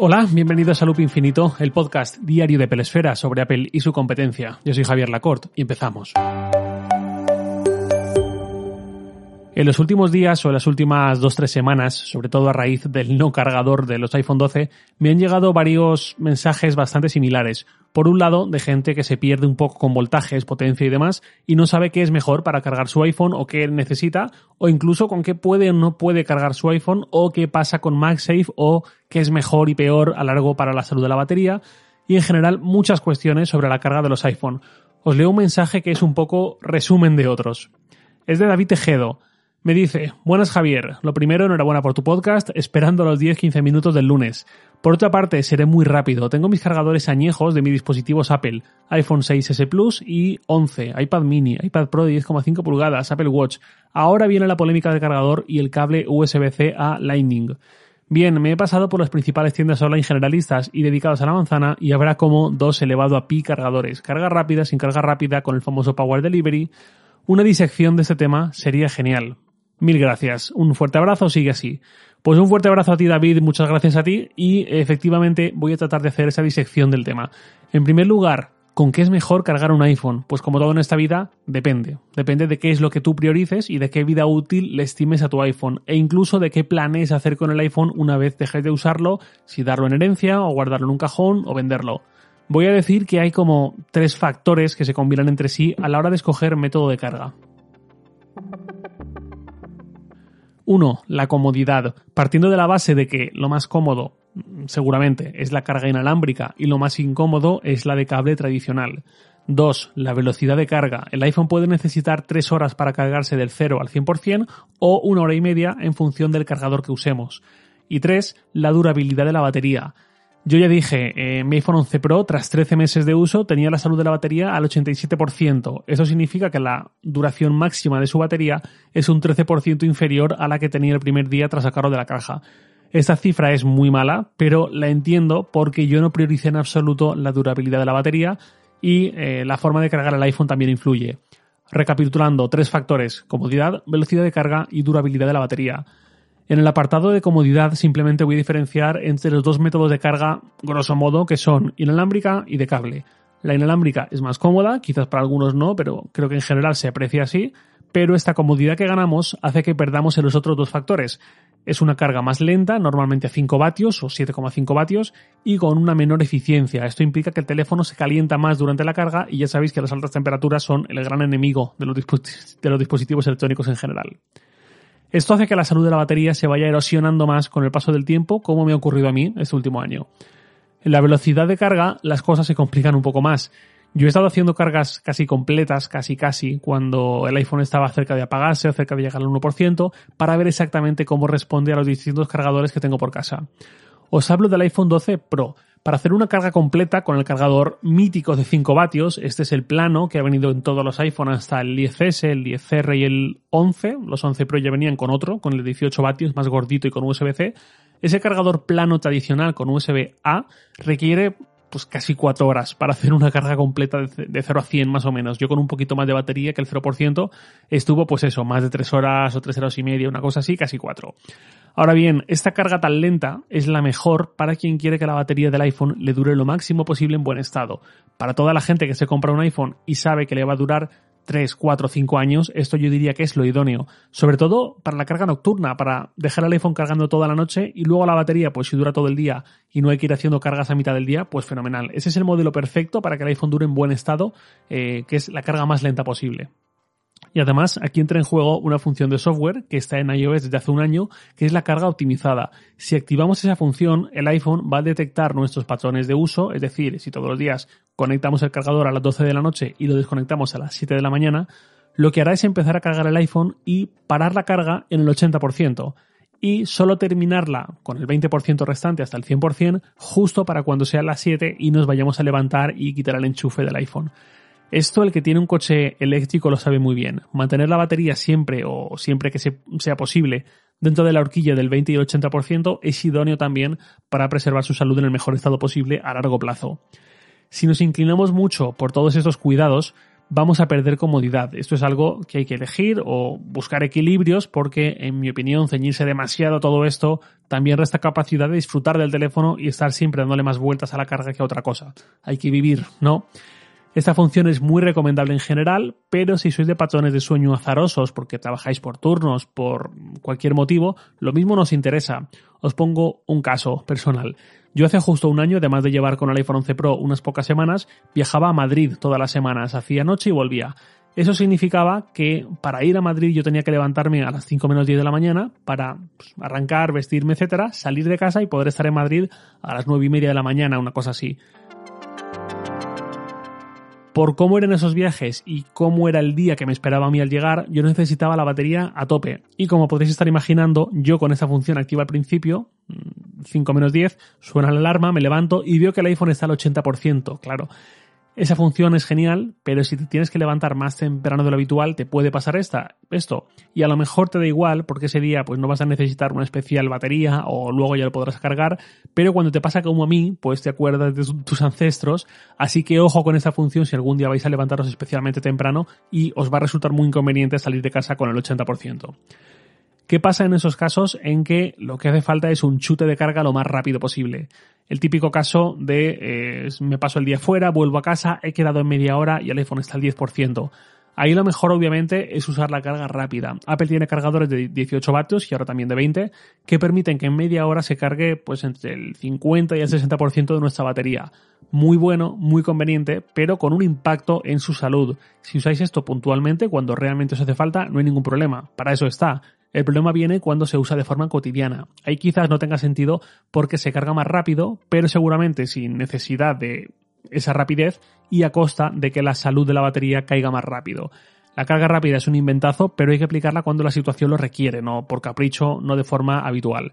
Hola, bienvenidos a Loop Infinito, el podcast diario de Pelesfera sobre Apple y su competencia. Yo soy Javier Lacorte y empezamos. En los últimos días o en las últimas dos tres semanas, sobre todo a raíz del no cargador de los iPhone 12, me han llegado varios mensajes bastante similares. Por un lado, de gente que se pierde un poco con voltajes, potencia y demás, y no sabe qué es mejor para cargar su iPhone o qué necesita, o incluso con qué puede o no puede cargar su iPhone, o qué pasa con MagSafe, o qué es mejor y peor a largo para la salud de la batería, y en general muchas cuestiones sobre la carga de los iPhone. Os leo un mensaje que es un poco resumen de otros. Es de David Tejedo. Me dice, buenas Javier, lo primero, enhorabuena por tu podcast, esperando los 10-15 minutos del lunes. Por otra parte, seré muy rápido, tengo mis cargadores añejos de mis dispositivos Apple, iPhone 6S Plus y 11, iPad mini, iPad Pro de 10,5 pulgadas, Apple Watch. Ahora viene la polémica del cargador y el cable USB-C a Lightning. Bien, me he pasado por las principales tiendas online generalistas y dedicados a la manzana y habrá como dos elevado a pi cargadores, carga rápida sin carga rápida con el famoso Power Delivery. Una disección de este tema sería genial. Mil gracias. Un fuerte abrazo, sigue así. Pues un fuerte abrazo a ti, David, muchas gracias a ti y efectivamente voy a tratar de hacer esa disección del tema. En primer lugar, ¿con qué es mejor cargar un iPhone? Pues como todo en esta vida, depende. Depende de qué es lo que tú priorices y de qué vida útil le estimes a tu iPhone e incluso de qué planes hacer con el iPhone una vez dejes de usarlo, si darlo en herencia o guardarlo en un cajón o venderlo. Voy a decir que hay como tres factores que se combinan entre sí a la hora de escoger método de carga. 1. La comodidad. Partiendo de la base de que lo más cómodo, seguramente, es la carga inalámbrica y lo más incómodo es la de cable tradicional. 2. La velocidad de carga. El iPhone puede necesitar 3 horas para cargarse del 0 al 100% o una hora y media en función del cargador que usemos. Y 3. La durabilidad de la batería. Yo ya dije, eh, mi iPhone 11 Pro, tras 13 meses de uso, tenía la salud de la batería al 87%. Eso significa que la duración máxima de su batería es un 13% inferior a la que tenía el primer día tras sacarlo de la caja. Esta cifra es muy mala, pero la entiendo porque yo no prioricé en absoluto la durabilidad de la batería y eh, la forma de cargar el iPhone también influye. Recapitulando, tres factores, comodidad, velocidad de carga y durabilidad de la batería. En el apartado de comodidad simplemente voy a diferenciar entre los dos métodos de carga, grosso modo, que son inalámbrica y de cable. La inalámbrica es más cómoda, quizás para algunos no, pero creo que en general se aprecia así, pero esta comodidad que ganamos hace que perdamos en los otros dos factores. Es una carga más lenta, normalmente a 5 vatios o 7,5 vatios, y con una menor eficiencia. Esto implica que el teléfono se calienta más durante la carga y ya sabéis que las altas temperaturas son el gran enemigo de los, de los dispositivos electrónicos en general. Esto hace que la salud de la batería se vaya erosionando más con el paso del tiempo, como me ha ocurrido a mí este último año. En la velocidad de carga las cosas se complican un poco más. Yo he estado haciendo cargas casi completas, casi casi, cuando el iPhone estaba cerca de apagarse o cerca de llegar al 1%, para ver exactamente cómo responde a los distintos cargadores que tengo por casa. Os hablo del iPhone 12 Pro. Para hacer una carga completa con el cargador mítico de 5 vatios, este es el plano que ha venido en todos los iPhones hasta el 10S, el 10R y el 11. Los 11 Pro ya venían con otro, con el 18 vatios, más gordito y con USB-C. Ese cargador plano tradicional con USB-A requiere pues casi 4 horas para hacer una carga completa de 0 a 100 más o menos. Yo con un poquito más de batería que el 0% estuvo pues eso, más de 3 horas o 3 horas y media, una cosa así, casi 4. Ahora bien, esta carga tan lenta es la mejor para quien quiere que la batería del iPhone le dure lo máximo posible en buen estado. Para toda la gente que se compra un iPhone y sabe que le va a durar 3, 4, 5 años, esto yo diría que es lo idóneo. Sobre todo para la carga nocturna, para dejar el iPhone cargando toda la noche y luego la batería, pues si dura todo el día y no hay que ir haciendo cargas a mitad del día, pues fenomenal. Ese es el modelo perfecto para que el iPhone dure en buen estado, eh, que es la carga más lenta posible. Y además, aquí entra en juego una función de software que está en iOS desde hace un año, que es la carga optimizada. Si activamos esa función, el iPhone va a detectar nuestros patrones de uso, es decir, si todos los días conectamos el cargador a las 12 de la noche y lo desconectamos a las 7 de la mañana, lo que hará es empezar a cargar el iPhone y parar la carga en el 80% y solo terminarla con el 20% restante hasta el 100% justo para cuando sea las 7 y nos vayamos a levantar y quitar el enchufe del iPhone. Esto el que tiene un coche eléctrico lo sabe muy bien. Mantener la batería siempre o siempre que sea posible dentro de la horquilla del 20 y el 80% es idóneo también para preservar su salud en el mejor estado posible a largo plazo. Si nos inclinamos mucho por todos estos cuidados, vamos a perder comodidad. Esto es algo que hay que elegir o buscar equilibrios porque, en mi opinión, ceñirse demasiado a todo esto también resta capacidad de disfrutar del teléfono y estar siempre dándole más vueltas a la carga que a otra cosa. Hay que vivir, ¿no? Esta función es muy recomendable en general, pero si sois de patrones de sueño azarosos porque trabajáis por turnos, por cualquier motivo, lo mismo nos interesa. Os pongo un caso personal. Yo hace justo un año, además de llevar con el iPhone 11 Pro unas pocas semanas, viajaba a Madrid todas las semanas, hacía noche y volvía. Eso significaba que para ir a Madrid yo tenía que levantarme a las 5 menos 10 de la mañana para pues, arrancar, vestirme, etcétera, salir de casa y poder estar en Madrid a las 9 y media de la mañana, una cosa así por cómo eran esos viajes y cómo era el día que me esperaba a mí al llegar, yo necesitaba la batería a tope. Y como podéis estar imaginando, yo con esta función activa al principio, 5 mm, menos 10, suena la alarma, me levanto y veo que el iPhone está al 80%. Claro, esa función es genial, pero si te tienes que levantar más temprano de lo habitual, te puede pasar esta, esto. Y a lo mejor te da igual, porque ese día pues no vas a necesitar una especial batería o luego ya lo podrás cargar, pero cuando te pasa como a mí, pues te acuerdas de tus ancestros, así que ojo con esta función si algún día vais a levantaros especialmente temprano y os va a resultar muy inconveniente salir de casa con el 80%. ¿Qué pasa en esos casos en que lo que hace falta es un chute de carga lo más rápido posible? El típico caso de eh, me paso el día fuera, vuelvo a casa, he quedado en media hora y el iPhone está al 10%. Ahí lo mejor obviamente es usar la carga rápida. Apple tiene cargadores de 18 vatios y ahora también de 20 que permiten que en media hora se cargue pues entre el 50 y el 60% de nuestra batería. Muy bueno, muy conveniente, pero con un impacto en su salud. Si usáis esto puntualmente cuando realmente os hace falta, no hay ningún problema. Para eso está. El problema viene cuando se usa de forma cotidiana. Ahí quizás no tenga sentido porque se carga más rápido, pero seguramente sin necesidad de esa rapidez y a costa de que la salud de la batería caiga más rápido. La carga rápida es un inventazo, pero hay que aplicarla cuando la situación lo requiere, no por capricho, no de forma habitual.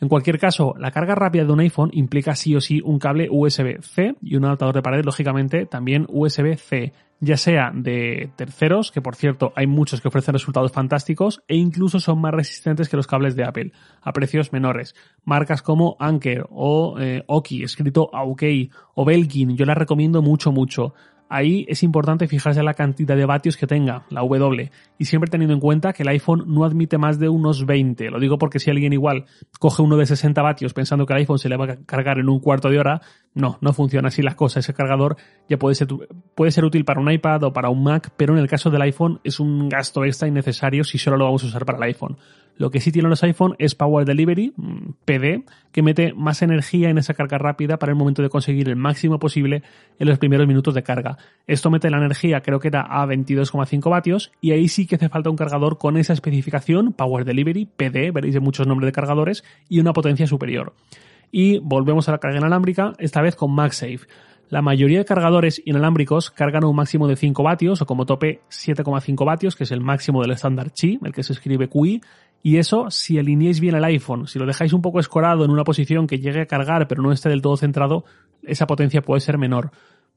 En cualquier caso, la carga rápida de un iPhone implica sí o sí un cable USB-C y un adaptador de pared, lógicamente, también USB-C, ya sea de terceros, que por cierto hay muchos que ofrecen resultados fantásticos e incluso son más resistentes que los cables de Apple, a precios menores. Marcas como Anker o eh, Oki, escrito Aukey, o Belkin, yo las recomiendo mucho, mucho. Ahí es importante fijarse en la cantidad de vatios que tenga, la W, y siempre teniendo en cuenta que el iPhone no admite más de unos 20. Lo digo porque si alguien igual coge uno de 60 vatios pensando que el iPhone se le va a cargar en un cuarto de hora, no, no funciona así las cosas. Ese cargador ya puede ser, útil para un iPad o para un Mac, pero en el caso del iPhone es un gasto extra innecesario si solo lo vamos a usar para el iPhone. Lo que sí tienen los iPhone es Power Delivery, mm, PD, que mete más energía en esa carga rápida para el momento de conseguir el máximo posible en los primeros minutos de carga. Esto mete la energía, creo que era a 22,5 vatios, y ahí sí que hace falta un cargador con esa especificación, Power Delivery, PD, veréis de muchos nombres de cargadores, y una potencia superior. Y volvemos a la carga inalámbrica, esta vez con MagSafe. La mayoría de cargadores inalámbricos cargan a un máximo de 5 vatios o como tope 7,5 vatios, que es el máximo del estándar Qi, el que se escribe QI, y eso si alineáis bien el iPhone, si lo dejáis un poco escorado en una posición que llegue a cargar pero no esté del todo centrado, esa potencia puede ser menor.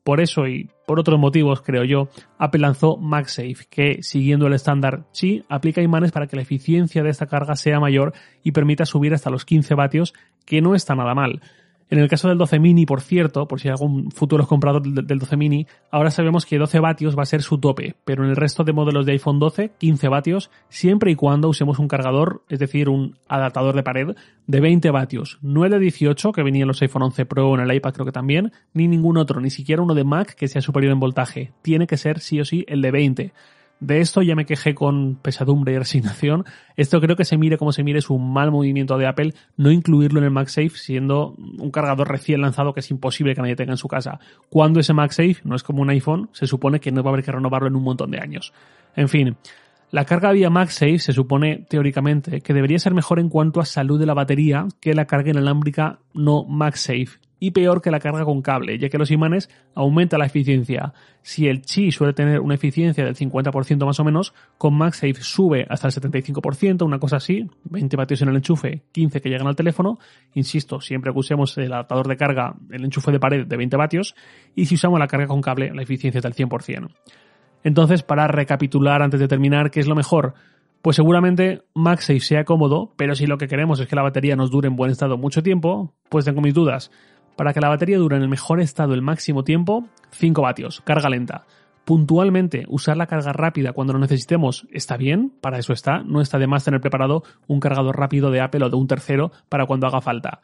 Por eso y por otros motivos, creo yo, Apple lanzó MagSafe, que siguiendo el estándar Qi, aplica imanes para que la eficiencia de esta carga sea mayor y permita subir hasta los 15 vatios, que no está nada mal. En el caso del 12 mini, por cierto, por si hay algún futuro comprador del 12 mini, ahora sabemos que 12 vatios va a ser su tope, pero en el resto de modelos de iPhone 12, 15 vatios, siempre y cuando usemos un cargador, es decir, un adaptador de pared de 20 vatios, no el de 18 que venía en los iPhone 11 Pro o en el iPad creo que también, ni ningún otro, ni siquiera uno de Mac que sea superior en voltaje. Tiene que ser sí o sí el de 20. De esto ya me quejé con pesadumbre y resignación. Esto creo que se mire como se mire es un mal movimiento de Apple no incluirlo en el MagSafe siendo un cargador recién lanzado que es imposible que nadie tenga en su casa. Cuando ese MagSafe no es como un iPhone, se supone que no va a haber que renovarlo en un montón de años. En fin, la carga vía MagSafe se supone teóricamente que debería ser mejor en cuanto a salud de la batería que la carga inalámbrica no MagSafe y peor que la carga con cable, ya que los imanes aumentan la eficiencia. Si el Qi suele tener una eficiencia del 50% más o menos, con MagSafe sube hasta el 75%, una cosa así, 20 vatios en el enchufe, 15 que llegan al teléfono, insisto, siempre que usemos el adaptador de carga, el enchufe de pared de 20 vatios, y si usamos la carga con cable, la eficiencia es del 100%. Entonces, para recapitular antes de terminar, ¿qué es lo mejor? Pues seguramente MagSafe sea cómodo, pero si lo que queremos es que la batería nos dure en buen estado mucho tiempo, pues tengo mis dudas. Para que la batería dure en el mejor estado el máximo tiempo, 5 vatios, carga lenta. puntualmente usar la carga rápida cuando lo necesitemos está bien, para eso está, no está de más tener preparado un cargador rápido de Apple o de un tercero para cuando haga falta.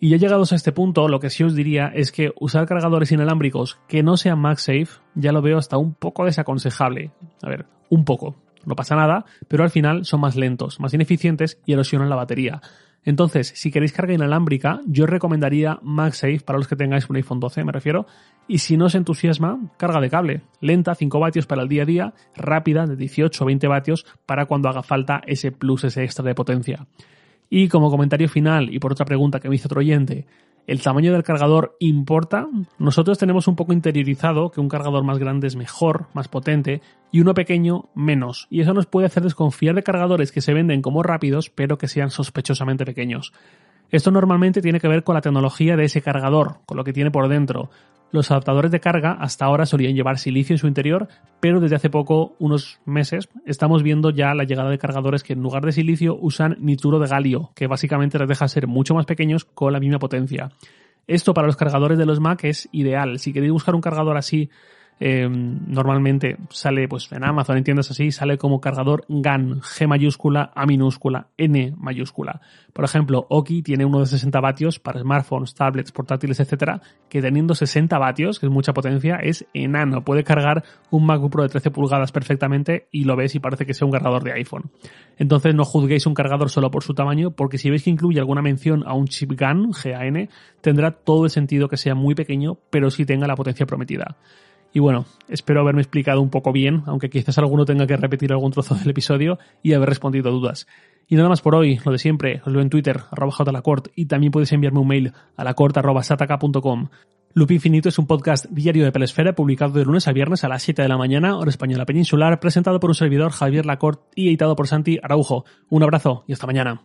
Y ya llegados a este punto, lo que sí os diría es que usar cargadores inalámbricos que no sean MagSafe ya lo veo hasta un poco desaconsejable. A ver, un poco. No pasa nada, pero al final son más lentos, más ineficientes y erosionan la batería. Entonces, si queréis carga inalámbrica, yo recomendaría MagSafe para los que tengáis un iPhone 12, me refiero. Y si no os entusiasma, carga de cable. Lenta, 5 vatios para el día a día, rápida, de 18 o 20 vatios para cuando haga falta ese plus, ese extra de potencia. Y como comentario final, y por otra pregunta que me hizo otro oyente, ¿el tamaño del cargador importa? Nosotros tenemos un poco interiorizado que un cargador más grande es mejor, más potente, y uno pequeño menos. Y eso nos puede hacer desconfiar de cargadores que se venden como rápidos, pero que sean sospechosamente pequeños. Esto normalmente tiene que ver con la tecnología de ese cargador, con lo que tiene por dentro. Los adaptadores de carga hasta ahora solían llevar silicio en su interior, pero desde hace poco, unos meses, estamos viendo ya la llegada de cargadores que en lugar de silicio usan nituro de galio, que básicamente les deja ser mucho más pequeños con la misma potencia. Esto para los cargadores de los Mac es ideal. Si queréis buscar un cargador así eh, normalmente sale pues en Amazon, en tiendas así, sale como cargador GAN, G mayúscula, A minúscula, N mayúscula. Por ejemplo, Oki tiene uno de 60 vatios para smartphones, tablets, portátiles, etcétera, que teniendo 60 vatios, que es mucha potencia, es enano. Puede cargar un MacBook Pro de 13 pulgadas perfectamente y lo ves y parece que sea un cargador de iPhone. Entonces no juzguéis un cargador solo por su tamaño, porque si veis que incluye alguna mención a un chip GAN, GAN, tendrá todo el sentido que sea muy pequeño, pero sí tenga la potencia prometida. Y bueno, espero haberme explicado un poco bien, aunque quizás alguno tenga que repetir algún trozo del episodio y haber respondido a dudas. Y nada más por hoy, lo de siempre, os veo en Twitter, arroba jlacort, y también podéis enviarme un mail a lacort.sataka.com. Loop Infinito es un podcast diario de Pelesfera publicado de lunes a viernes a las 7 de la mañana, hora española peninsular, presentado por un servidor Javier Lacort y editado por Santi Araujo. Un abrazo y hasta mañana.